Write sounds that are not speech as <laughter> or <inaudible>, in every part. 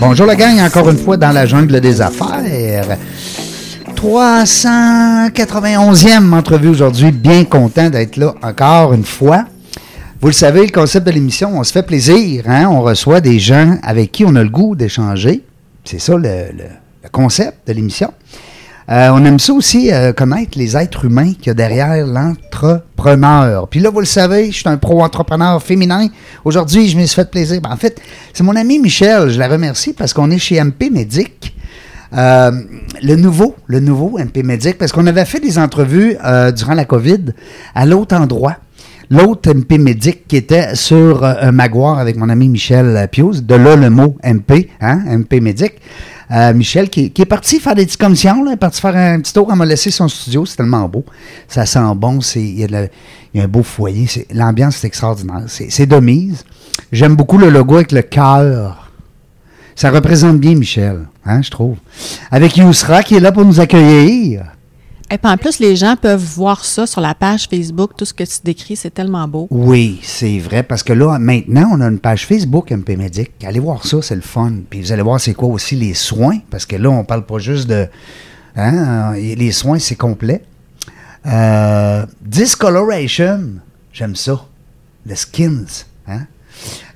Bonjour la gang, encore une fois dans la jungle des affaires. 391e entrevue aujourd'hui, bien content d'être là encore une fois. Vous le savez, le concept de l'émission, on se fait plaisir, hein? on reçoit des gens avec qui on a le goût d'échanger. C'est ça le, concept de l'émission. Euh, on aime ça aussi, euh, connaître les êtres humains qu'il y a derrière l'entrepreneur. Puis là, vous le savez, je suis un pro-entrepreneur féminin. Aujourd'hui, je me suis fait plaisir. Ben, en fait, c'est mon ami Michel, je la remercie parce qu'on est chez MP Medic. Euh, le nouveau, le nouveau MP Medic, parce qu'on avait fait des entrevues durant la COVID à l'autre endroit. L'autre MP Medic qui était sur euh, un Maguire avec mon ami Michel Pius, de là le mot MP, hein, MP Medic. Euh, Michel qui, qui est parti faire des petites commissions, là, est parti faire un petit tour, elle m'a laissé son studio, c'est tellement beau. Ça sent bon, il, y y a un beau foyer, l'ambiance est extraordinaire. C'est, c'est de mise. J'aime beaucoup le logo avec le cœur. Ça représente bien Michel, hein, je trouve. Avec Yousra qui est là pour nous accueillir. Et puis en plus, les gens peuvent voir ça sur la page Facebook. Tout ce que tu décris, c'est tellement beau. Oui, c'est vrai, parce que là, maintenant, on a une page Facebook MP Medic. Allez voir ça, c'est le fun. Puis vous allez voir c'est quoi aussi les soins, parce que là, on parle pas juste de... Hein, les soins, c'est complet. Euh, discoloration, j'aime ça. Le skins. Hein?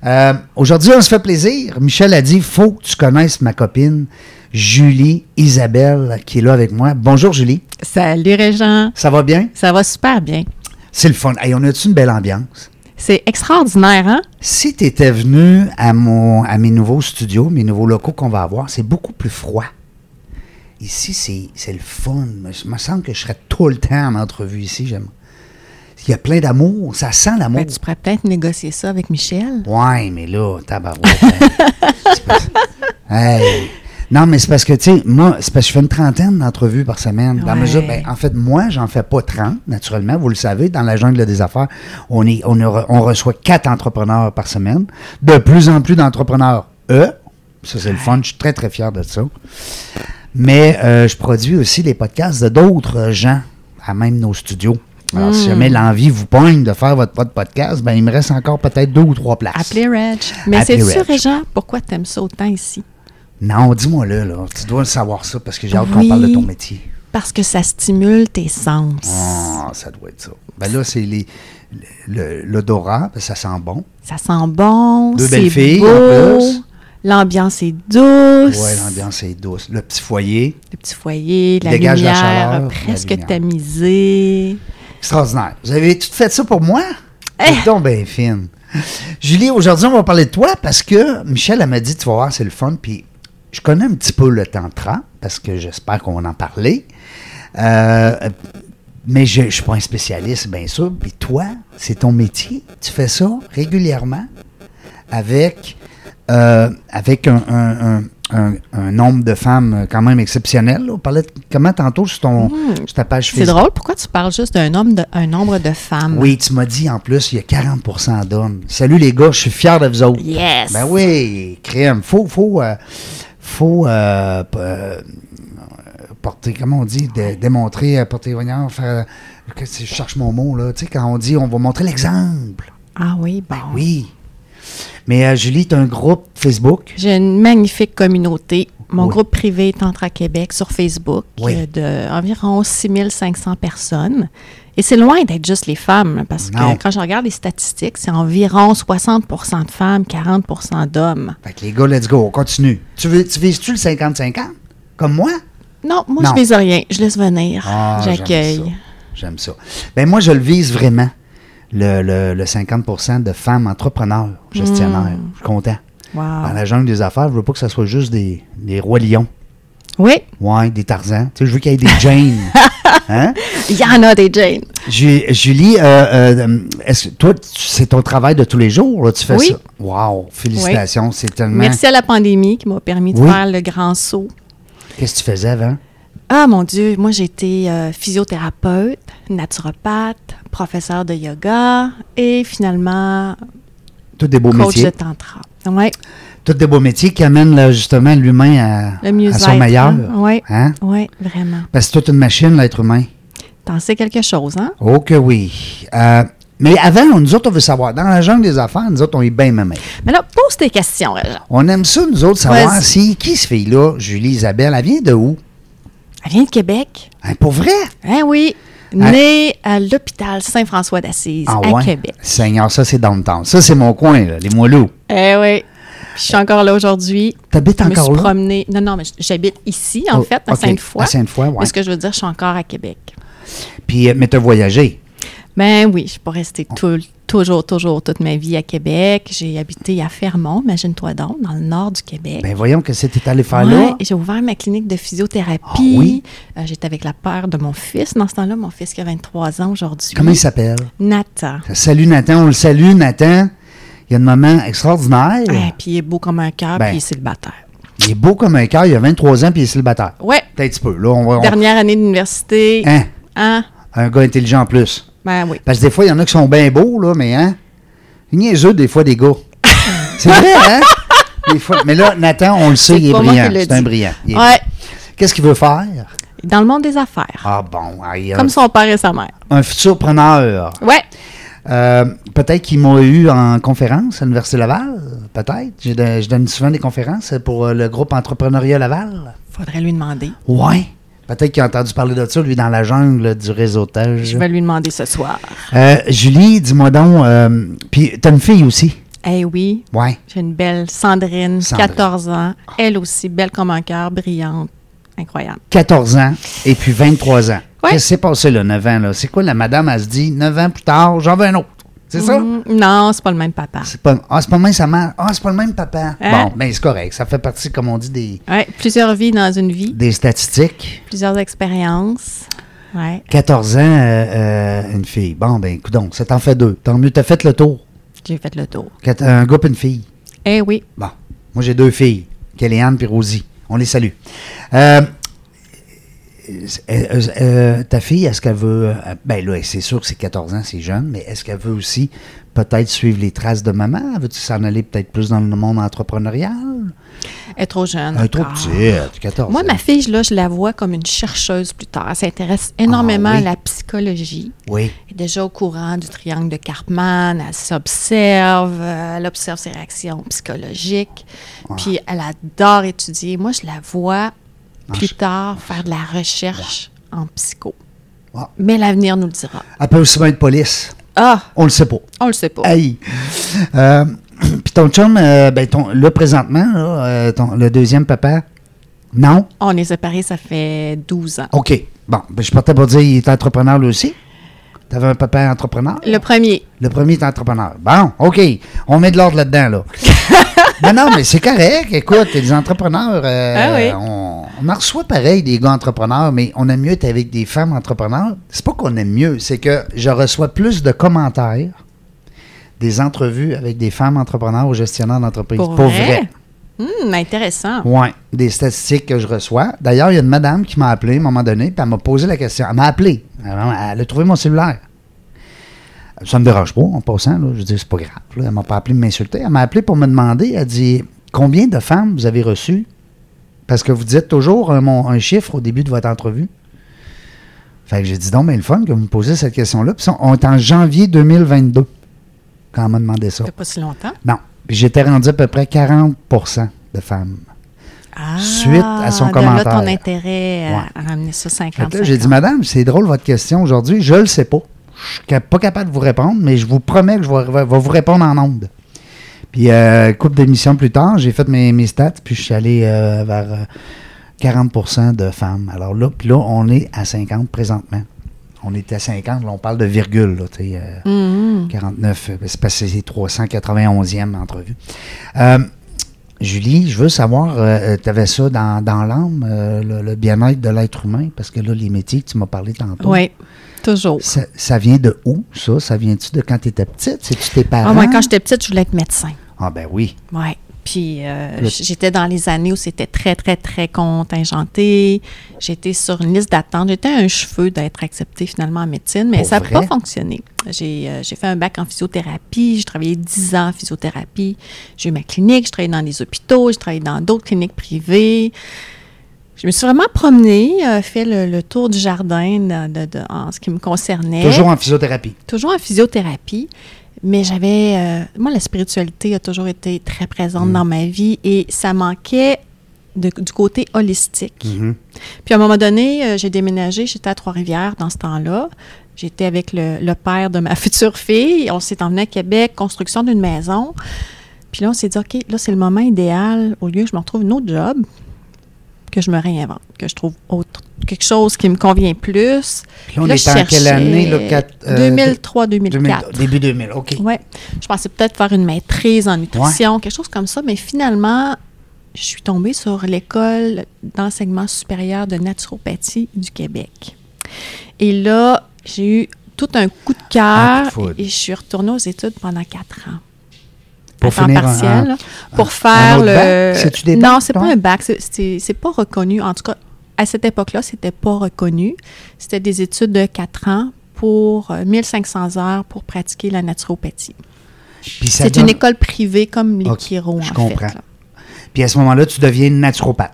Euh, Aujourd'hui, on se fait plaisir. Michel a dit, faut que tu connaisses ma copine, Julie Isabelle, qui est là avec moi. Bonjour, Julie. Salut Régent. Ça va bien? Ça va super bien. C'est le fun. Hey, on a-tu une belle ambiance? C'est extraordinaire, hein? Si tu étais venu à, mon, à mes nouveaux studios, mes nouveaux locaux qu'on va avoir, c'est beaucoup plus froid. Ici, c'est le fun. Je me semble que je serais tout le temps en entrevue ici. J'aime. Il y a plein d'amour. Ça sent l'amour. Ben, tu pourrais peut-être négocier ça avec Michel. Ouais, mais là, tabarouette. hein. <laughs> Hey. Non, mais c'est parce que, tu sais, moi, c'est parce que je fais une trentaine d'entrevues par semaine. Dans la Ouais. mesure, ben, en fait, moi, j'en fais pas 30, naturellement. Vous le savez, dans la jungle des affaires, on, est, on, a- on reçoit quatre entrepreneurs par semaine. De plus en plus d'entrepreneurs, eux. Ça, c'est le fun. Je suis très, très fier de ça. Mais euh, je produis aussi les podcasts de d'autres gens à même nos studios. Alors, si jamais l'envie vous poigne de faire votre, votre podcast, ben, il me reste encore peut-être deux ou trois places. Appelez Reg. Mais c'est sûr, Reg. Pourquoi tu aimes ça autant ici? Non, dis-moi là, là. Tu dois le savoir ça parce que j'ai hâte qu'on Oui. parle de ton métier. Parce que ça stimule tes sens. Ah, ça doit être ça. Ben là, c'est les, le- l'odorat, ben ça sent bon. Ça sent bon, Deux belles filles, beau. en plus. L'ambiance est douce. Ouais, l'ambiance est douce. Le petit foyer, Le petit foyer, la Dégage la lumière chaleur, la presque lumière. Eh. tamisée. extraordinaire. Vous avez tout fait ça pour moi? Eh! C'est donc bien fine. Julie, aujourd'hui, on va parler de toi parce que Michel, elle m'a dit, tu vas voir, c'est le fun. Puis je connais un petit peu le tantra parce que j'espère qu'on va en parler. Euh, mais je ne suis pas un spécialiste, bien sûr. Puis toi, c'est ton métier. Tu fais ça régulièrement avec, euh, avec un, un- un- nombre de femmes quand même exceptionnel. là. On parlait de comment tantôt sur, ton, sur ta page C'est Facebook. drôle, pourquoi tu parles juste d'un homme de, un nombre de femmes? Oui, tu m'as dit en plus, il y a 40% d'hommes. Salut les gars, je suis fier de vous autres. Yes! Ben oui, crème. Faut, faut, euh, faut euh, euh, porter, comment on dit, dé- démontrer, euh, porter, voyons, faire, que je cherche mon mot, là, tu sais, quand on dit, on va montrer l'exemple. Ah oui, bon. Oui. Mais euh, Julie, tu as un groupe Facebook? J'ai une magnifique communauté. Mon Oui. groupe privé est Tantra Québec sur Facebook, Oui. de environ 6500 personnes. Et c'est loin d'être juste les femmes, parce que quand je regarde les statistiques, c'est environ 60% de femmes, 40% d'hommes. Fait que les gars, let's go, on continue. Tu, veux, tu vises-tu le 50-50? Comme moi? Non, moi, Non. je vise rien. Je laisse venir. Ah. J'accueille. J'aime ça. Ben moi, je le vise vraiment, le, le, le 50% de femmes entrepreneurs, gestionnaires. Je suis content. Wow. Dans la jungle des affaires, je veux pas que ça soit juste des, des rois lions. Oui, Ouais, des Tarzans. Tu sais, je veux qu'il y ait des Jane. <laughs> hein? <laughs> il y en a des Jane. Ju- Julie, euh, euh, est-ce que toi, c'est ton travail de tous les jours, là, tu fais Oui. ça? Wow, félicitations, c'est tellement... Merci à la pandémie qui m'a permis de Oui. faire le grand saut. Qu'est-ce que tu faisais avant? Ah mon Dieu, moi j'étais euh, physiothérapeute, naturopathe, professeur de yoga et finalement Tous des beaux coach métiers. de tantra. Ouais, Tous des beaux métiers qui amènent là, justement l'humain à, à son meilleur. hein? Oui, Hein? oui, vraiment. Parce que c'est toute une machine, l'être humain. T'en sais quelque chose, hein? Oh que oui. Euh, mais avant, on- nous autres, on veut savoir. Dans la jungle des affaires, nous autres, on est bien mémés. Mais là, pose tes questions, Réjean. On aime ça, nous autres, savoir si qui ce fille-là, Julie Isabelle, elle vient de où? Elle vient de Québec. Hein, pour vrai? Hein, oui. Née à l'hôpital Saint-François d'Assise Ah à ouais? Québec. Seigneur, ça, c'est dans le temps. Ça, c'est mon coin, là, les moelleux. Eh oui. Je suis encore là aujourd'hui. T'habites Je me encore suis là? promenée. Non, non, mais j'habite ici, en Oh, fait, à. Sainte-Foy. À Sainte-Foy. Mais ce que je veux dire, je suis encore à Québec. Puis, euh, mais t'as voyagé? Ben oui, je suis pas restée tout- toujours, toujours toute ma vie à Québec. J'ai habité à Fermont, imagine-toi donc, dans le nord du Québec. Ben voyons que c'était allé faire Ouais, là. j'ai ouvert ma clinique de physiothérapie. Ah oui? Euh, J'étais avec la père de mon fils dans ce temps-là, mon fils qui a 23 ans aujourd'hui. Comment il s'appelle? Nathan. Salut Nathan, on le salue, Nathan. Il y a un moment extraordinaire. Ah, puis il est beau comme un cœur, Ben. puis il est célibataire. Il est beau comme un cœur, il a 23 ans puis il est célibataire. Ouais, Peut-être un petit peu. Là, on va. on- dernière année d'université. Hein? Hein? Un gars intelligent en plus. Ben oui. Parce que des fois, il y en a qui sont bien beaux, là, mais hein? Niaiseux, des fois, des gars. <laughs> C'est vrai, hein? Des fois. Mais là, Nathan, on le sait, il est brillant. C'est un brillant. Ouais, Qu'est-ce qu'il veut faire? dans le monde des affaires. Ah bon, Comme son père et sa mère. un futur preneur. Ouais. Euh, peut-être qu'il m'a eu en conférence à l'Université Laval. Peut-être. Je, donne- je donne souvent des conférences pour euh, le groupe Entrepreneuriat Laval. Faudrait lui demander. Ouais. Peut-être qu'il a entendu parler de ça, lui, dans la jungle du réseautage. Je vais lui demander ce soir. Euh, Julie, dis-moi donc, euh, puis t'as une fille aussi? Eh oui, Ouais. j'ai une belle Sandrine, Sandrine. 14 ans. Elle aussi, belle comme un cœur, brillante. Incroyable. 14 ans et puis 23 ans. Ouais. Qu'est-ce qui s'est passé là, 9 ans? Là? C'est quoi la madame, elle se dit, 9 ans plus tard, j'en veux un autre? C'est ça? Mm, non, c'est pas le même papa. C'est pas, ah, c'est pas le même sa mère. Ah, c'est pas le même papa. Hein? Bon, ben c'est correct. Ça fait partie, comme on dit, des, Ouais, plusieurs vies dans une vie, des statistiques. plusieurs expériences. Ouais, 14 ans, euh, euh, une fille. Bon, ben, écoute donc, ça t'en fait deux. Tant mieux, t'as fait le tour. j'ai fait le tour. Un gars et une fille. Eh oui, Bon, moi j'ai deux filles, Kellyanne et Rosie. On les salue. Euh, euh, euh, ta fille, est-ce qu'elle veut. euh, ben là, c'est sûr que c'est 14 ans, c'est jeune, mais est-ce qu'elle veut aussi peut-être suivre les traces de maman? Veux-tu s'en aller peut-être plus dans le monde entrepreneurial? elle est trop jeune. Un trop encore. petite, 14 Moi, ans. ma fille, là, je la vois comme une chercheuse plus tard. Elle s'intéresse énormément Ah oui? à la psychologie. Oui. Elle est déjà au courant du triangle de Karpman. Elle s'observe, elle observe ses réactions psychologiques. Puis elle adore étudier. Moi, je la vois plus tard faire de la recherche en psycho. Mais l'avenir nous le dira. Elle peut aussi bien être police. Ah, On le sait pas. on le sait pas. Aïe. Euh, <clears throat> Puis ton chum, euh, ben ton, là, présentement, là, euh, ton- le deuxième papa, non? On est séparés, ça fait 12 ans. OK. Bon, ben, je partais pour dire il est entrepreneur lui aussi. Tu avais un papa entrepreneur? Le premier, Le premier est entrepreneur. Bon, OK. On met de l'ordre là-dedans, là. <laughs> non, non, mais c'est correct. Écoute, les entrepreneurs, euh, Ah oui. on, on en reçoit pareil des gars entrepreneurs, mais on aime mieux être avec des femmes entrepreneurs. C'est pas qu'on aime mieux, c'est que je reçois plus de commentaires des entrevues avec des femmes entrepreneurs ou gestionnaires d'entreprise. pour, Pour vrai? Hum, intéressant. Oui, des statistiques que je reçois. D'ailleurs, il y a une madame qui m'a appelé à un moment donné, puis elle m'a posé la question. Elle m'a appelé. Elle, elle a trouvé mon cellulaire. Ça me dérange pas, en passant. Là. Je dis, c'est pas grave. Là. Elle m'a pas appelé pour m'insulter. Elle m'a appelé pour me demander, elle dit, combien de femmes vous avez reçues? Parce que vous dites toujours un, mon- un chiffre au début de votre entrevue. Fait que j'ai dit, non, mais le fun que vous me posez cette question-là. Puis on est en janvier 2022 quand elle m'a demandé ça. Ça fait pas si longtemps? Non. Puis j'étais rendu à peu près 40% de femmes. Ah, Suite à son de commentaire. là ton intérêt à- Ouais. à, ramener ça Fait 50 que là, J'ai dit, madame, c'est drôle votre question aujourd'hui. Je le sais pas. Je suis ca- pas capable de vous répondre, mais je vous promets que je vais, vous répondre en ondes. Puis, euh, couple d'émissions plus tard, j'ai fait mes, mes stats, puis je suis allé euh, vers euh, 40% de femmes. Alors là, puis là, on est à 50 présentement. On est à 50, là, on parle de virgule, là, tu sais, euh, Mhm. 49, euh, c'est c'est 391e entrevue. Euh, Julie, je veux savoir, tu avais ça dans, dans l'âme, euh, le, le bien-être de l'être humain, parce que là, les métiers que tu m'as parlé tantôt. Oui, toujours. Ça, ça vient de où, ça? Ça vient-tu de quand tu étais petite? C'est-tu tes parents? Ah, moi, quand j'étais petite, je voulais être médecin. Ah, ben oui. Oui. Puis euh, Le- j'étais dans les années où c'était très, très, très contingenté. J'étais sur une liste d'attente. J'étais un cheveu d'être acceptée finalement en médecine, mais Pour ça n'a pas fonctionné. J'ai euh, j'ai fait un bac en physiothérapie. J'ai travaillé 10 ans en physiothérapie. J'ai eu ma clinique. J'ai travaillé dans les hôpitaux. J'ai travaillé dans d'autres cliniques privées. Je me suis vraiment promenée, euh, fait le, le tour du jardin de- de- de- en ce qui me concernait Toujours en physiothérapie. toujours en physiothérapie, mais j'avais. euh, moi, la spiritualité a toujours été très présente Mm. dans ma vie et ça manquait de- du côté holistique. Mhm. Puis à un moment donné, euh, j'ai déménagé, j'étais à Trois-Rivières dans ce temps-là. J'étais avec le, le père de ma <laughs> future fille. On s'est emmené à Québec, construction d'une maison. Puis là, on s'est dit, OK, là, c'est le moment idéal. Au lieu que je me retrouve une autre job, que je me réinvente, que je trouve autre, quelque chose qui me convient plus. Puis là, on Là, est en quelle année? Euh, 2003-2004. 2000 début 2000, OK. Oui. Je pensais peut-être faire une maîtrise en nutrition, quelque chose comme ça, mais finalement, je suis tombée sur l'école d'enseignement supérieur de naturopathie du Québec. Et là, j'ai eu tout un coup de cœur et je suis retournée aux études pendant quatre ans. Pour à temps finir un- partiel, un- pour faire le. C'est-tu des non, c'est pas un bac. c'est- pas reconnu. En tout cas, à cette époque-là, c'était pas reconnu. C'était des études de quatre ans pour euh, 1500 heures pour pratiquer la naturopathie. C'est donne- une école privée comme les Ok, chiro, en je fait. comprends. là. Puis à ce moment-là, tu deviens naturopathe.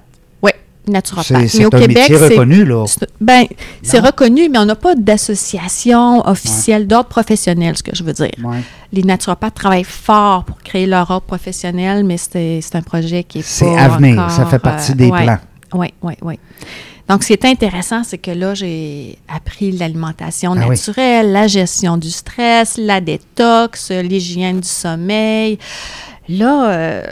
Naturopathe. C'est Mais c'est au un Québec, métier reconnu, là. ben, c'est reconnu, mais on n'a pas d'association officielle d'ordre professionnel, ce que je veux dire. Ouais. Les naturopathes travaillent fort pour créer leur ordre professionnel, mais c'est un projet qui est C'est à venir, ça fait partie euh, des ouais. plans. Oui, oui, oui. Donc, ce qui est intéressant, c'est que là, j'ai appris l'alimentation Ah oui. naturelle, la gestion du stress, la détox, l'hygiène du sommeil. Là, euh,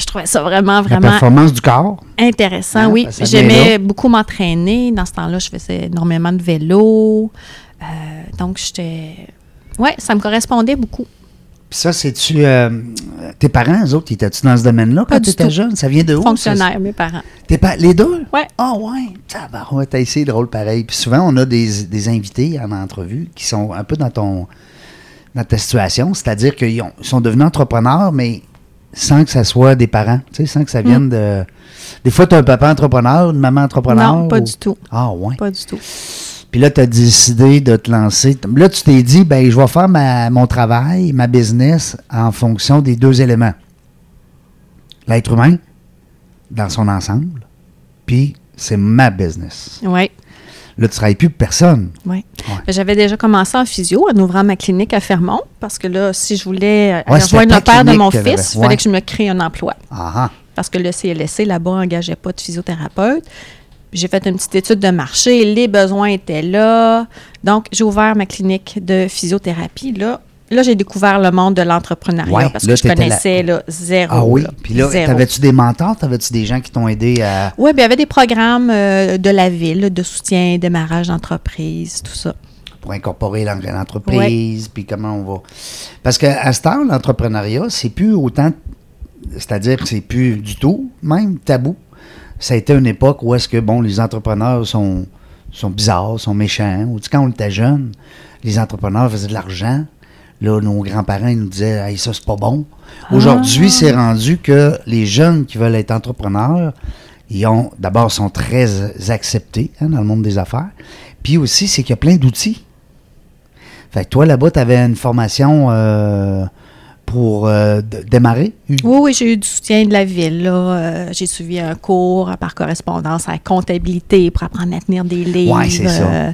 je trouvais ça vraiment, La vraiment performance du corps. intéressant. Oui, ça j'aimais beaucoup m'entraîner. Dans ce temps-là, je faisais énormément de vélo. Euh, donc, j'étais... Oui, ça me correspondait beaucoup. Puis ça, c'est-tu. euh, tes parents, eux autres, étaient-tu dans ce domaine-là quand tu étais tout. jeune? Ça vient de où? ça? Fonctionnaire, mes parents. Tes pa- les deux? Ouais. Ah, ouais. Tabarouette, t'as essayé drôle pareil. Puis souvent, on a des, des invités en entrevue qui sont un peu dans ton dans ta situation, c'est-à-dire qu'ils ont- ils sont devenus entrepreneurs, mais sans que ça soit des parents, tu sais, sans que ça vienne de... Des fois, tu as un papa entrepreneur, une maman entrepreneur. Non, pas ou- du tout. Ah, ouais. Pas du tout. Puis là, tu as décidé de te lancer. Là, tu t'es dit, ben, je vais faire ma- mon travail, ma business en fonction des deux éléments. L'être humain, dans son ensemble, puis c'est ma business. Oui, Là, tu ne travailles plus pour personne. oui. Ouais. J'avais déjà commencé en physio en ouvrant ma clinique à Fermont parce que là, si je voulais euh, Ouais, rejoindre le père de mon fils, il fallait que je me crée un emploi. Ah. parce que le CLSC là-bas n'engageait pas de physiothérapeute. J'ai fait une petite étude de marché, les besoins étaient là. Donc, j'ai ouvert ma clinique de physiothérapie. Là, là j'ai découvert le monde de l'entrepreneuriat Ouais, parce là, que je connaissais là, zéro. Ah oui? là. Puis là, t'avais-tu des mentors? T'avais-tu des gens qui t'ont aidé à. Oui, bien, il y avait des programmes euh, de la ville, de soutien, démarrage d'entreprise, tout ça. pour incorporer l'en- l'entreprise, puis comment on va. Parce qu'à ce temps, l'entrepreneuriat, c'est plus autant. C'est-à-dire que c'est plus du tout, même tabou. Ça a été une époque où est-ce que, bon, les entrepreneurs sont, sont bizarres, sont méchants. Ou, quand on était jeunes, les entrepreneurs faisaient de l'argent. Là, nos grands-parents nous disaient, hey, ça, c'est pas bon. Aujourd'hui, Ah. c'est rendu que les jeunes qui veulent être entrepreneurs, ils ont, d'abord, sont très acceptés hein, dans le monde des affaires. Puis aussi, c'est qu'il y a plein d'outils. Fait que toi, là-bas, tu avais une formation euh, pour euh, démarrer? Oui, oui, j'ai eu du soutien de la ville. Euh, j'ai suivi un cours par correspondance à la comptabilité pour apprendre à tenir des livres. Ouais, c'est ça.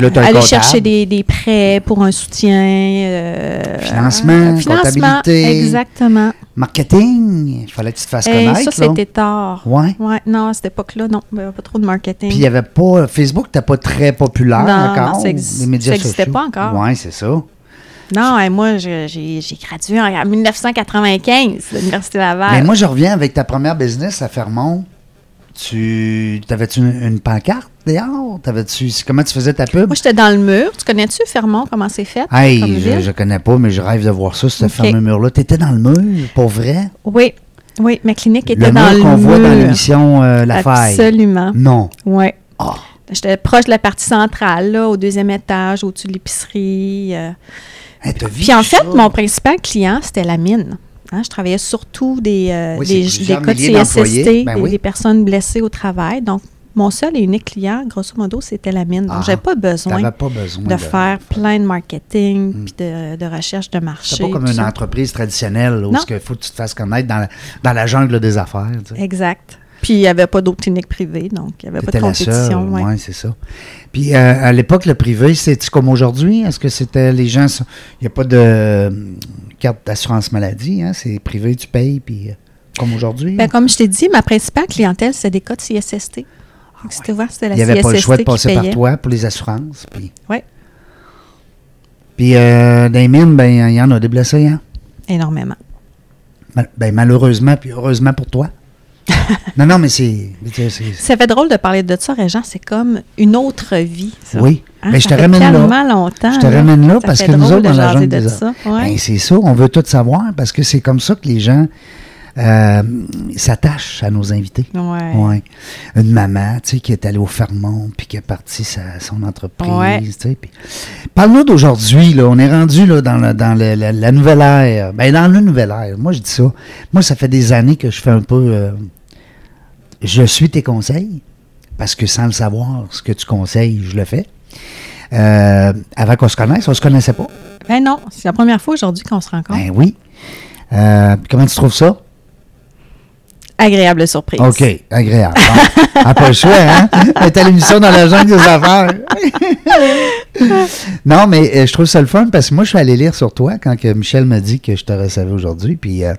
Là, aller chercher des, des prêts pour un soutien. euh, Financement, euh, financement, comptabilité. Exactement. Marketing, il fallait que tu te fasses Et connaître. ça, c'était tard. Ouais. Ouais, non, à cette époque-là, non, il n'y avait pas trop de marketing. Puis il n'y avait pas. Facebook n'était pas très populaire Non, encore. non, ça exi- les médias ça sociaux. pas encore. Oui, c'est ça. Non, et moi, j'ai j'ai gradué en, en 1995 de l'Université Laval. Mais moi, je reviens avec ta première business à Fermont. Tu. T'avais-tu une, une pancarte dehors? T'avais-tu. Comment tu faisais ta pub? Moi, j'étais dans le mur. Tu connais-tu Fermont, comment c'est fait? comme Hey, je, je connais pas, mais je rêve de voir ça, ce Ok. fameux mur-là. T'étais dans le mur, pour vrai? Oui. Oui, ma clinique était Le dans mur le qu'on voit dans mur. l'émission euh, La Faille. Absolument. Non. Oui. Ah. J'étais proche de la partie centrale, là, au deuxième étage, au-dessus de l'épicerie. euh. Hey, Puis en fait, ça? mon principal client, c'était la mine. Hein, je travaillais surtout des, euh, Oui, des, des cas de. CSST, Ben des, oui. des personnes blessées au travail. Donc, mon seul et unique client, grosso modo, c'était la mine. Donc, Ah. j'avais pas besoin pas besoin de faire plein de marketing Mm. puis de, de recherche de marché. C'est pas comme une ça. entreprise traditionnelle où il faut que tu te fasses connaître dans la, dans la jungle des affaires. tu sais. Exact. Puis, il n'y avait pas d'autres cliniques privées, donc il n'y avait pas de compétition. ouais. ouais, c'est ça. Puis euh, à l'époque, le privé, c'était comme aujourd'hui? Est-ce que c'était les gens. Il n'y a pas de euh, carte d'assurance maladie, hein? C'est privé, tu payes, puis euh, comme aujourd'hui? Ben, comme je t'ai dit, ma principale clientèle, c'est des cas de CSST. Donc, c'était voir, c'était la il n'y avait pas le choix de passer par toi pour les assurances. Puis, Ouais. puis euh, dans les mines, ben, il y en a des blessés, hein? Énormément. Ben, malheureusement, puis heureusement pour toi. <laughs> non, non, mais c'est. Ça fait drôle de parler de ça, Régent. C'est comme une autre vie. ça. Oui. Hein, Ben, je te ramène là. longtemps. Je te ramène là Ça parce que nous autres, dans la jungle de des ça. Ouais. Ben, c'est ça, on veut tout savoir parce que c'est comme ça que les gens euh, s'attachent à nos invités. Ouais. Ouais. Une maman, tu sais, qui est allée au Fermont puis qui a parti sa, son entreprise, Ouais. tu sais. puis- Parle-nous d'aujourd'hui, là. On est rendu, là, dans, la, dans le- la, la nouvelle ère. Ben, dans la nouvelle ère. Moi, je dis ça. Moi, ça fait des années que je fais un peu... euh, je suis tes conseils parce que sans le savoir, ce que tu conseilles, je le fais. Euh, avant qu'on se connaisse, on se connaissait pas. Ben non, c'est la première fois aujourd'hui qu'on se rencontre. Ben oui. Euh, comment tu trouves ça? Agréable surprise. OK, agréable. Bon, ah, pas le choix, hein? À l'émission dans la jungle des affaires. <laughs> non, mais euh, je trouve ça le fun parce que moi, je suis allé lire sur toi quand que Michel m'a dit que je te recevais aujourd'hui. Puis, euh,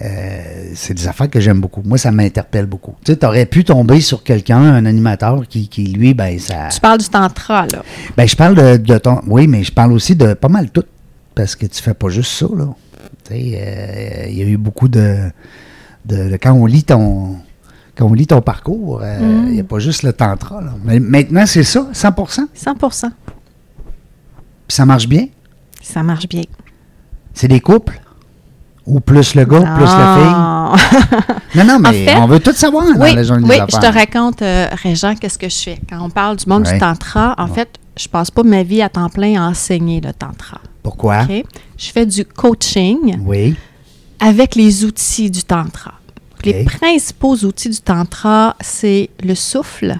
euh, c'est des affaires que j'aime beaucoup. Moi, ça m'interpelle beaucoup. Tu sais, tu aurais pu tomber sur quelqu'un, un animateur qui, qui, lui, ben, ça. Tu parles du tantra, là. Ben, je parle de, de ton. Oui, mais je parle aussi de pas mal tout. Parce que tu fais pas juste ça, là. Tu sais, euh, il y a eu beaucoup de, de, de- Quand on lit ton. Quand on lit ton parcours, euh, il n'y a pas juste le tantra. Là. Mais maintenant, c'est ça, 100 Puis 100% ça marche bien? Ça marche bien. C'est des couples? Ou plus le gars, plus la fille? Non, non, mais En fait, on veut tout savoir dans Oui, la jungle oui des je te raconte, euh, Régent, qu'est-ce que je fais. Quand on parle du monde Ouais. du tantra, en Ouais. fait, je passe pas ma vie à temps plein à enseigner le tantra. Pourquoi? Je fais du coaching Oui. Avec les outils du tantra. Les principaux outils du tantra, c'est le souffle,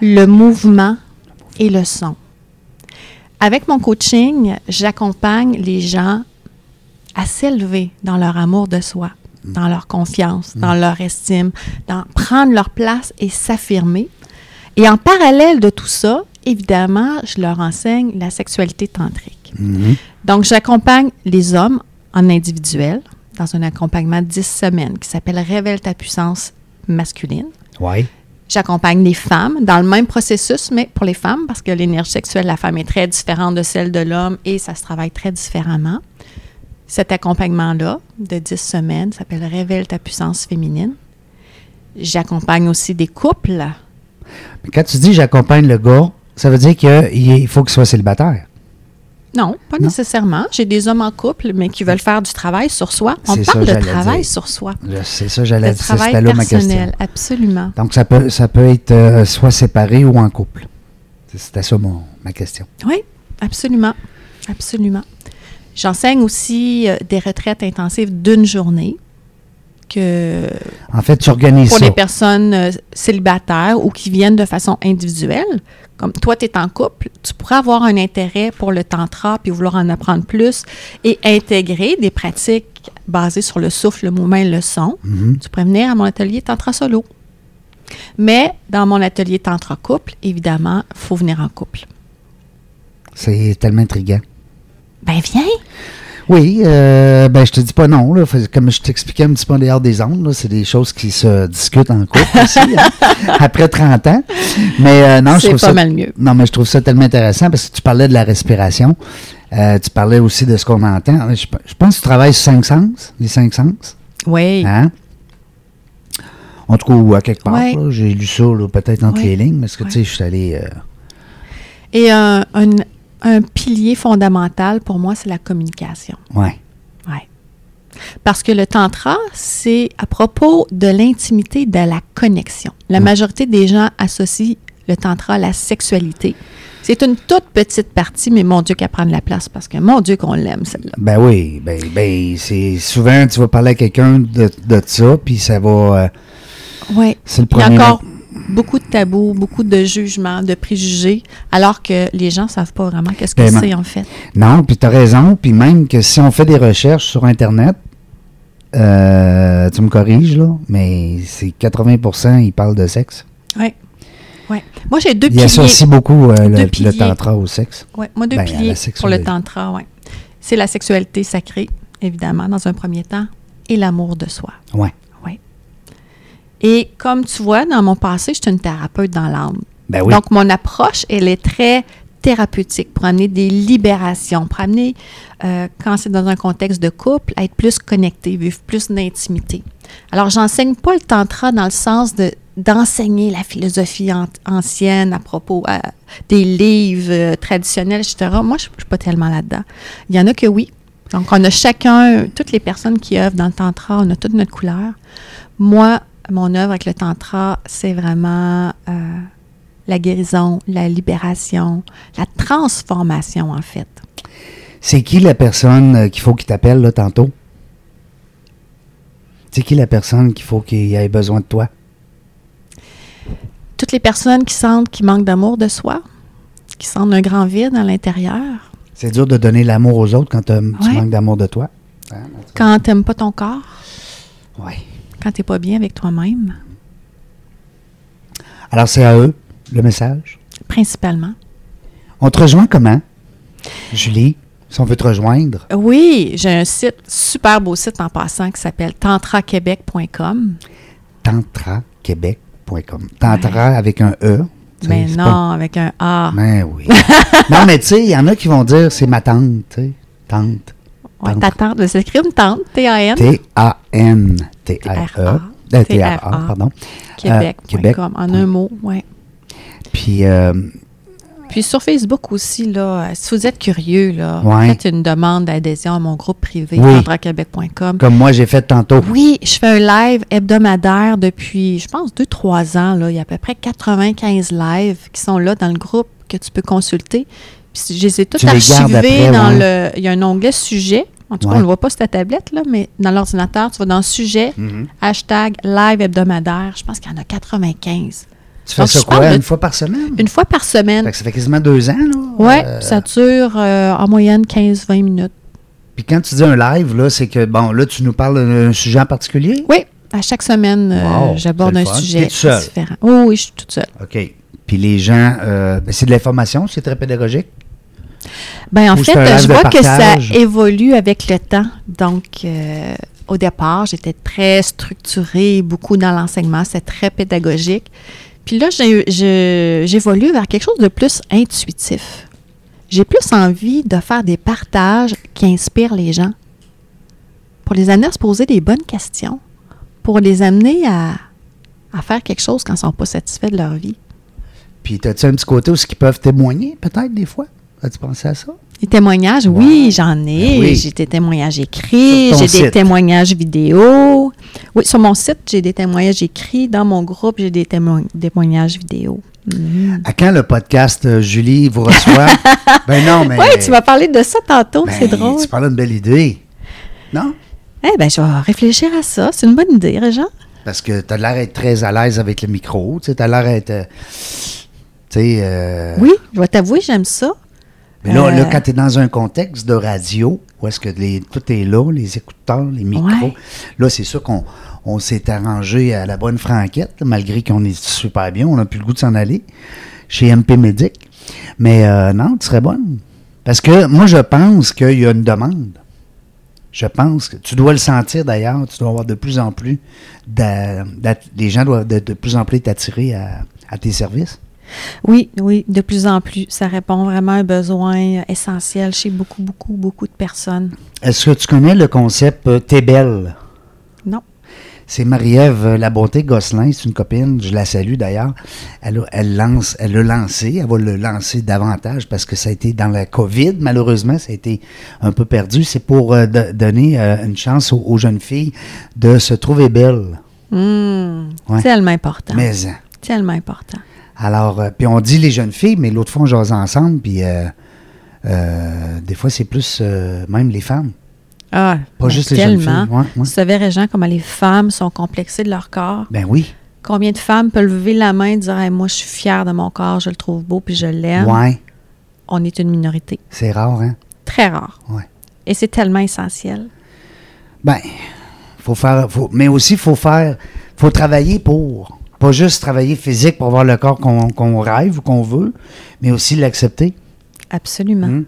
le mouvement et le son. Avec mon coaching, j'accompagne les gens à s'élever dans leur amour de soi, dans leur confiance, dans leur estime, dans prendre leur place et s'affirmer. Et en parallèle de tout ça, évidemment, je leur enseigne la sexualité tantrique. Mhm. Donc, j'accompagne les hommes en individuel dans un accompagnement de 10 semaines qui s'appelle Révèle ta puissance masculine. Oui. J'accompagne les femmes dans le même processus, mais pour les femmes, parce que l'énergie sexuelle de la femme est très différente de celle de l'homme et ça se travaille très différemment. Cet accompagnement-là, de 10 semaines, s'appelle Révèle ta puissance féminine. J'accompagne aussi des couples. Mais quand tu dis j'accompagne le gars, ça veut dire qu'il faut qu'il soit célibataire. Non, pas Non? nécessairement. J'ai des hommes en couple, mais qui veulent faire du travail sur soi. On ça, parle de travail dire. sur soi. C'est ça, j'allais dire. travail là ma question. personnel, absolument. Donc, ça peut, ça peut être euh, soit séparé ou en couple. C'est- C'était ça mon, ma question. Oui, absolument. Absolument. J'enseigne aussi euh, des retraites intensives d'une journée que En fait, tu organises pour ça. les personnes euh, célibataires ou qui viennent de façon individuelle. Comme toi, tu es en couple, tu pourrais avoir un intérêt pour le tantra puis vouloir en apprendre plus et intégrer des pratiques basées sur le souffle, le mouvement et le son. Mhm. Tu pourrais venir à mon atelier tantra solo. Mais dans mon atelier tantra couple, évidemment, il faut venir en couple. C'est tellement intriguant. Ben viens! Oui, euh, ben je te dis pas non. Là. Comme je t'expliquais un petit peu en dehors des ondes, c'est des choses qui se discutent en couple aussi, <laughs> hein, après 30 ans. Mais euh, non, je trouve pas ça. mal mieux. Non, mais je trouve ça tellement intéressant parce que tu parlais de la respiration. Euh, tu parlais aussi de ce qu'on entend. Je, je pense que tu travailles sur cinq sens, les cinq sens. Oui. Hein? En tout cas, ou à quelque part, Ouais. j'ai lu ça peut-être entre Ouais. les lignes, parce que Ouais. tu sais, je suis allé. euh, Et un, un- un pilier fondamental pour moi, c'est la communication. ouais. Ouais. Parce que le tantra, c'est à propos de l'intimité, de la connexion. La Mm. majorité des gens associent le tantra à la sexualité. C'est une toute petite partie, mais mon Dieu qu'elle prend de la place parce que mon Dieu qu'on l'aime, celle-là. Ben oui, ben, ben c'est souvent tu vas parler à quelqu'un de, de ça, puis ça va. euh, Oui. c'est le Il y a premier. encore beaucoup de tabous, beaucoup de jugements, de préjugés, alors que les gens ne savent pas vraiment qu'est-ce que Vraiment. c'est en fait. Non, puis tu as raison. Puis même que si on fait des recherches sur Internet, euh, tu me corriges, là, mais c'est 80% ils parlent de sexe. Oui. Ouais. Moi, j'ai deux Ils piliers. associent beaucoup euh, le, tantra au sexe. Ouais, moi, deux Ben, piliers pour le tantra, ouais. C'est la sexualité sacrée, évidemment, dans un premier temps, et l'amour de soi. Ouais. Et comme tu vois, dans mon passé, j'étais une thérapeute dans l'âme. Ben oui. Donc, mon approche, elle est très thérapeutique pour amener des libérations, pour amener, euh, quand c'est dans un contexte de couple, à être plus connecté, vivre plus d'intimité. Alors, j'enseigne pas le tantra dans le sens de d'enseigner la philosophie an- ancienne à propos euh, des livres euh, traditionnels, etc. Moi, je ne suis pas tellement là-dedans. Il y en a que oui. Donc, on a chacun, toutes les personnes qui œuvrent dans le tantra, on a toute notre couleur. Moi, mon œuvre avec le tantra, c'est vraiment euh, la guérison, la libération, la transformation, en fait. C'est qui la personne euh, qu'il faut qu'il t'appelle là tantôt? C'est qui la personne qu'il faut qu'il ait besoin de toi? Toutes les personnes qui sentent qu'ils manquent d'amour de soi, qui sentent un grand vide à l'intérieur, C'est dur de donner l'amour aux autres quand tu manques d'amour de toi. Hein? quand tu n'aimes pas ton corps, Ouais. Quand tu n'es pas bien avec toi-même, Alors, c'est à eux, le message? principalement. On te rejoint comment? Julie, si on veut te rejoindre, Oui, j'ai un site, super beau site en passant, qui s'appelle tantraquebec.com. tantraquebec.com. Tantra avec un E. Mais non, pas- avec un A. Ben oui. <laughs> non, mais tu sais, il y en a qui vont dire c'est ma tante, tu sais. Tante. Ouais, ta tante, c'est une tante, T-A-N, T-A-n T-R-A. e Euh, T-R-A, pardon. Québec.com, Québec. en un mot, ouais. Puis, euh, Puis sur Facebook aussi, là, euh, si vous êtes curieux, là, Ouais. faites une demande d'adhésion à mon groupe privé, Oui. comme moi, j'ai fait tantôt. Oui, je fais un live hebdomadaire depuis, je pense, 2-3 ans. Là. Il y a à peu près 95 lives qui sont là dans le groupe que tu peux consulter. Puis je les ai archivés après, dans ouais. le. Il y a un onglet sujet. En tout cas, on ne le voit pas sur ta tablette, là, mais dans l'ordinateur, tu vas dans sujet, Mhm. hashtag live hebdomadaire. Je pense qu'il y en a 95. Tu fais Donc, ça quoi, de- une fois par semaine? Une fois par semaine. Fait que ça fait quasiment deux ans, là. Oui, Euh, ça dure euh, en moyenne 15-20 minutes. Puis quand tu dis un live, là, c'est que, bon, là, tu nous parles d'un sujet en particulier? Oui, à chaque semaine, euh, j'aborde un fun. sujet différent. Oh, oui, je suis toute seule. OK. Puis les gens, ben, c'est de l'information, c'est très pédagogique. Ben en Ou fait, je vois que ça évolue avec le temps. Donc, euh, au départ, j'étais très structurée, beaucoup dans l'enseignement, c'est très pédagogique. Puis là, j'évolue vers quelque chose de plus intuitif. J'ai plus envie de faire des partages qui inspirent les gens, pour les amener à se poser des bonnes questions, pour les amener à, à faire quelque chose quand ils ne sont pas satisfaits de leur vie. Puis as-tu un petit côté où ils peuvent témoigner, peut-être, des fois? As-tu pensé à ça? Les témoignages, oui, j'en ai. Ben oui. J'ai des témoignages écrits, j'ai des site. témoignages vidéo. Oui, sur mon site, j'ai des témoignages écrits. Dans mon groupe, j'ai des témo- témoignages vidéo. À quand le podcast euh, Julie vous reçoit? <laughs> ben non, mais. Oui, tu m'as parlé de ça tantôt, ben, c'est drôle. Tu parles d'une belle idée. Non? Eh bien, je vais réfléchir à ça. C'est une bonne idée, Régent. Parce que tu as l'air d'être très à l'aise avec le micro. Tu as l'air d'être. euh, tu sais. euh, Oui, je vais t'avouer, j'aime ça. Mais là, Euh, là, quand tu es dans un contexte de radio, où est-ce que les, tout est là, les écouteurs, les micros, Ouais. là, c'est sûr qu'on on s'est arrangé à la bonne franquette, malgré qu'on est super bien, on n'a plus le goût de s'en aller chez MP Medic. Mais euh, non, tu serais bonne. Parce que moi, je pense qu'il y a une demande. Je pense que tu dois le sentir d'ailleurs, tu dois avoir de plus en plus, les gens doivent de, de plus en plus t'attirer à, à tes services. Oui, oui, de plus en plus. Ça répond vraiment à un besoin essentiel chez beaucoup, beaucoup, beaucoup de personnes. Est-ce que tu connais le concept euh, T'es belle? Non. C'est Marie-Ève euh, La Bonté Gosselin, c'est une copine, je la salue d'ailleurs. Elle, lance, elle l'a lancé, elle va le lancer davantage parce que ça a été dans la COVID, malheureusement, ça a été un peu perdu. C'est pour euh, de- donner euh, une chance aux, aux jeunes filles de se trouver belles. Hum, Ouais. Tellement important. Mais hein. Tellement important. Alors, euh, puis on dit les jeunes filles, mais l'autre fois on jase ensemble, puis euh, euh, des fois c'est plus même les femmes, Ah, pas ben, juste les jeunes tellement. filles. Ouais, ouais. Tu savais, Régent, comment les femmes sont complexées de leur corps? Ben oui, Combien de femmes peuvent lever la main et dire Hey, Moi, je suis fière de mon corps, je le trouve beau puis je l'aime? ouais, On est une minorité. c'est rare, hein? Très rare. Ouais. Et c'est tellement essentiel. Ben, faut faire, faut, mais aussi faut faire, faut travailler pour, pas juste travailler physique pour avoir le corps qu'on rêve ou qu'on veut, mais aussi l'accepter. Absolument. Hmm.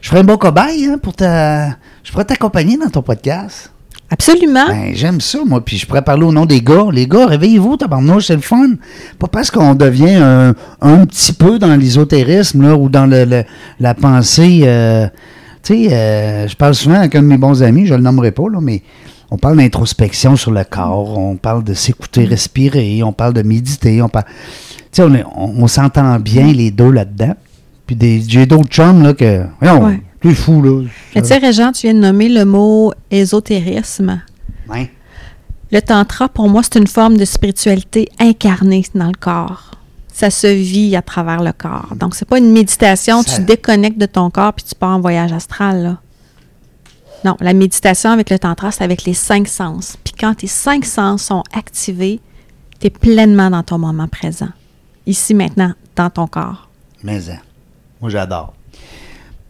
Je ferais un bon cobaye hein, pour ta, je pourrais t'accompagner dans ton podcast. Absolument. Ben, j'aime ça, moi. Puis je pourrais parler au nom des gars. Les gars, réveillez-vous, tabarnouche, c'est le fun. Pas parce qu'on devient un, un petit peu dans l'ésotérisme, là, ou dans le, le- la pensée. euh, tu sais, euh, je parle souvent avec un de mes bons amis, je le nommerai pas, là, mais on parle d'introspection sur le corps, on parle de s'écouter, respirer, on parle de méditer, on parle. Tu sais, on, est- on, on s'entend bien les deux là-dedans. Puis des- j'ai d'autres chums, là, que. Voyons, Ouais. t'es fou, là. Mais tu sais, Régent, tu viens de nommer le mot ésotérisme. Ouais. Le tantra, pour moi, c'est une forme de spiritualité incarnée dans le corps. Ça se vit à travers le corps. Donc, c'est pas une méditation, Ça- tu te déconnectes de ton corps puis tu pars en voyage astral, là. Non, la méditation avec le tantra, c'est avec les cinq sens. Puis quand tes cinq sens sont activés, tu es pleinement dans ton moment présent. Ici, maintenant, dans ton corps. Mais hein, moi j'adore.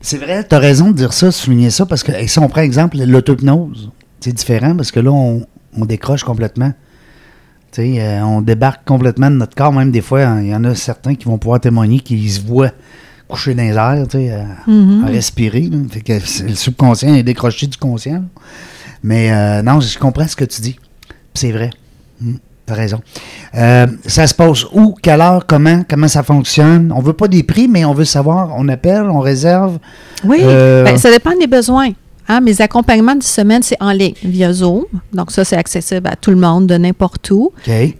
C'est vrai, tu as raison de dire ça, de souligner ça, parce que si on prend exemple l'auto-hypnose, c'est différent parce que là, on, décroche complètement. Euh, on débarque complètement de notre corps, même des fois, hein, il y en a certains qui vont pouvoir témoigner qu'ils se voient coucher dans les airs, tu sais, à, Mhm. à respirer. là. Fait que le subconscient est décroché du conscient. là. Mais euh, non, je comprends ce que tu dis. C'est vrai. tu T'as raison. Euh, ça se passe où, quelle heure, comment, comment ça fonctionne? On veut pas des prix, mais on veut savoir. On appelle, on réserve. Oui, Euh, ben, ça dépend des besoins. Hein, mes accompagnements de semaine, c'est en ligne, via Zoom. Donc, ça, c'est accessible à tout le monde, de n'importe où. Et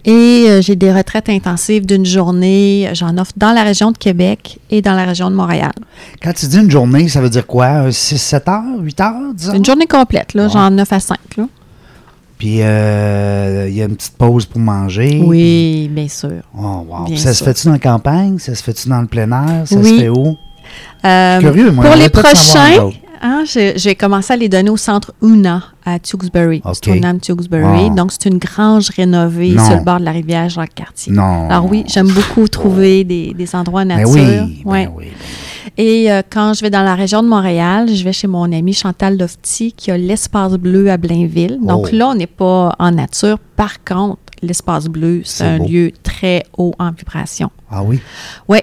euh, j'ai des retraites intensives d'une journée. J'en offre dans la région de Québec et dans la région de Montréal. Quand tu dis une journée, ça veut dire quoi? 6, 7 heures, 8 heures, 10 heures? Une journée complète, là, Ouais. genre 9 à 5. Là. Puis euh, il y a une petite pause pour manger. Oui, bien sûr. Oh, wow. Bien ça se fait-tu dans la campagne? Ça se fait-tu dans le plein air? Ça Oui. se fait où? Euh, Curieux, moi, Pour les prochains. Hein, j'ai commencé à les donner au centre UNA à Tewksbury. Donc, c'est une grange rénovée Non. sur le bord de la rivière Jacques-Cartier. Non. Alors oui, j'aime beaucoup trouver des, des endroits Ben nature. oui, ben Ouais. oui. Et euh, quand je vais dans la région de Montréal, je vais chez mon amie Chantal Lofty qui a l'espace bleu à Blainville. Donc Oh. là, on n'est pas en nature. Par contre, l'espace bleu, c'est C'est un beau. lieu très haut en vibration. Ah oui? Oui.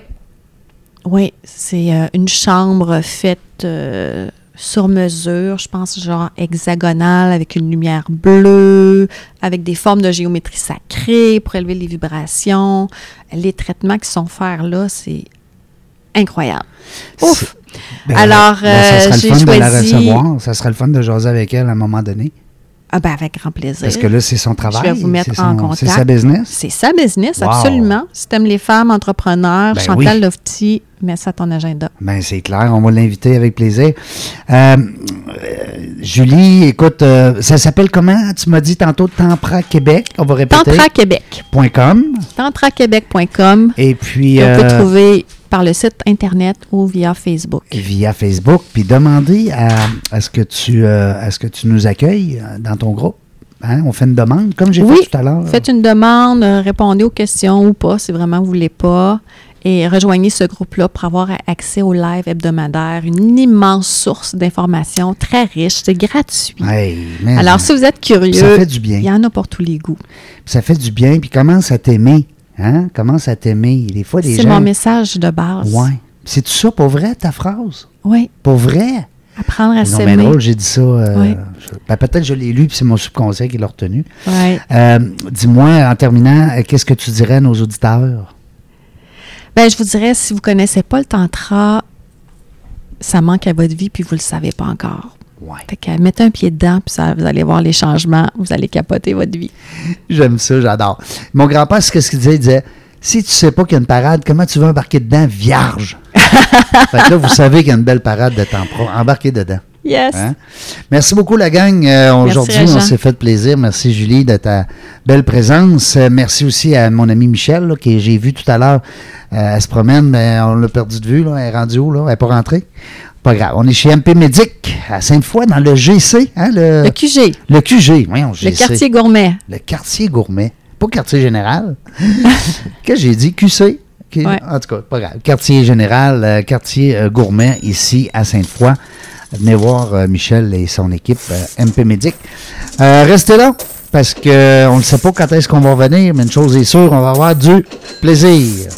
Oui, c'est euh, une chambre faite euh, sur mesure, je pense genre hexagonale, avec une lumière bleue, avec des formes de géométrie sacrée pour élever les vibrations. Les traitements qui sont faits là, c'est incroyable. Ouf! Ben, Alors, ben, ça euh, j'ai le fun de la choisi- recevoir. Ça serait le fun de jaser avec elle à un moment donné. Ah ben avec grand plaisir. Parce que là, c'est son travail. Je vais vous mettre en son- contact. C'est sa business. C'est sa business, Wow. absolument. Si t'aimes les femmes entrepreneurs, Ben Chantal oui. Lofty, mets ça à ton agenda. Ben, c'est clair, on va l'inviter avec plaisir. Euh, euh, Julie, écoute, euh, ça s'appelle comment? Tu m'as dit tantôt Tempra Québec. On va répéter. Tantra Québec. .com. tantraquebec.com. Et puis, Et on peut trouver par le site Internet ou via Facebook. via Facebook. Puis demander à, à ce que tu, euh, à ce que tu nous accueilles euh, dans ton groupe. Hein? On fait une demande, comme j'ai Oui, fait tout à l'heure. Faites une demande, euh, répondez aux questions ou pas si vraiment vous voulez pas. Et rejoignez ce groupe-là pour avoir accès au live hebdomadaire, une immense source d'informations très riche, c'est gratuit. Hey, Alors, si vous êtes curieux, ça fait du bien. il y en a pour tous les goûts. ça fait du bien. Puis commence à t'aimer. Hein? Commence à t'aimer. Des fois, les C'est gens. mon message de base. Ouais. C'est tout ça pour vrai, ta phrase? Oui, Pour vrai? apprendre à Non, mais s'aimer. drôle, j'ai dit ça. euh, Oui. ben, peut-être que je l'ai lu, puis c'est mon subconscient qui l'a retenu. Ouais. Euh, Dis-moi, en terminant, euh, qu'est-ce que tu dirais à nos auditeurs? Ben, je vous dirais, si vous connaissez pas le tantra, ça manque à votre vie puis vous le savez pas encore. Ouais. Fait que mettez un pied dedans, puis ça, vous allez voir les changements, vous allez capoter votre vie. J'aime ça, j'adore. Mon grand-père, ce qu'il disait, il disait si tu sais pas qu'il y a une parade, comment tu veux embarquer dedans vierge? <laughs> fait que là, vous savez qu'il y a une belle parade de temps pro. Embarquez dedans. Yes. Hein? Merci beaucoup, la gang. Euh, Aujourd'hui, on s'est fait plaisir. Merci, Julie, de ta belle présence. Euh, merci aussi à mon ami Michel, là, que j'ai vu tout à l'heure. Euh, elle se promène, mais on l'a perdu de vue. Là. Elle est rendue où? Là? Elle n'est pas rentrée? Pas grave. On est chez MP Médic, à Sainte-Foy, dans le GC. Hein, le, Le QG, le QG. Voyons, le quartier gourmet. Le quartier gourmet. Pas quartier général. <laughs> que j'ai dit? QC? Ouais. En tout cas, pas grave. Quartier général, euh, quartier euh, gourmet ici à Sainte-Foy. Venez voir euh, Michel et son équipe MP Médic. Restez là parce qu'on ne sait pas quand est-ce qu'on va revenir, mais une chose est sûre, on va avoir du plaisir.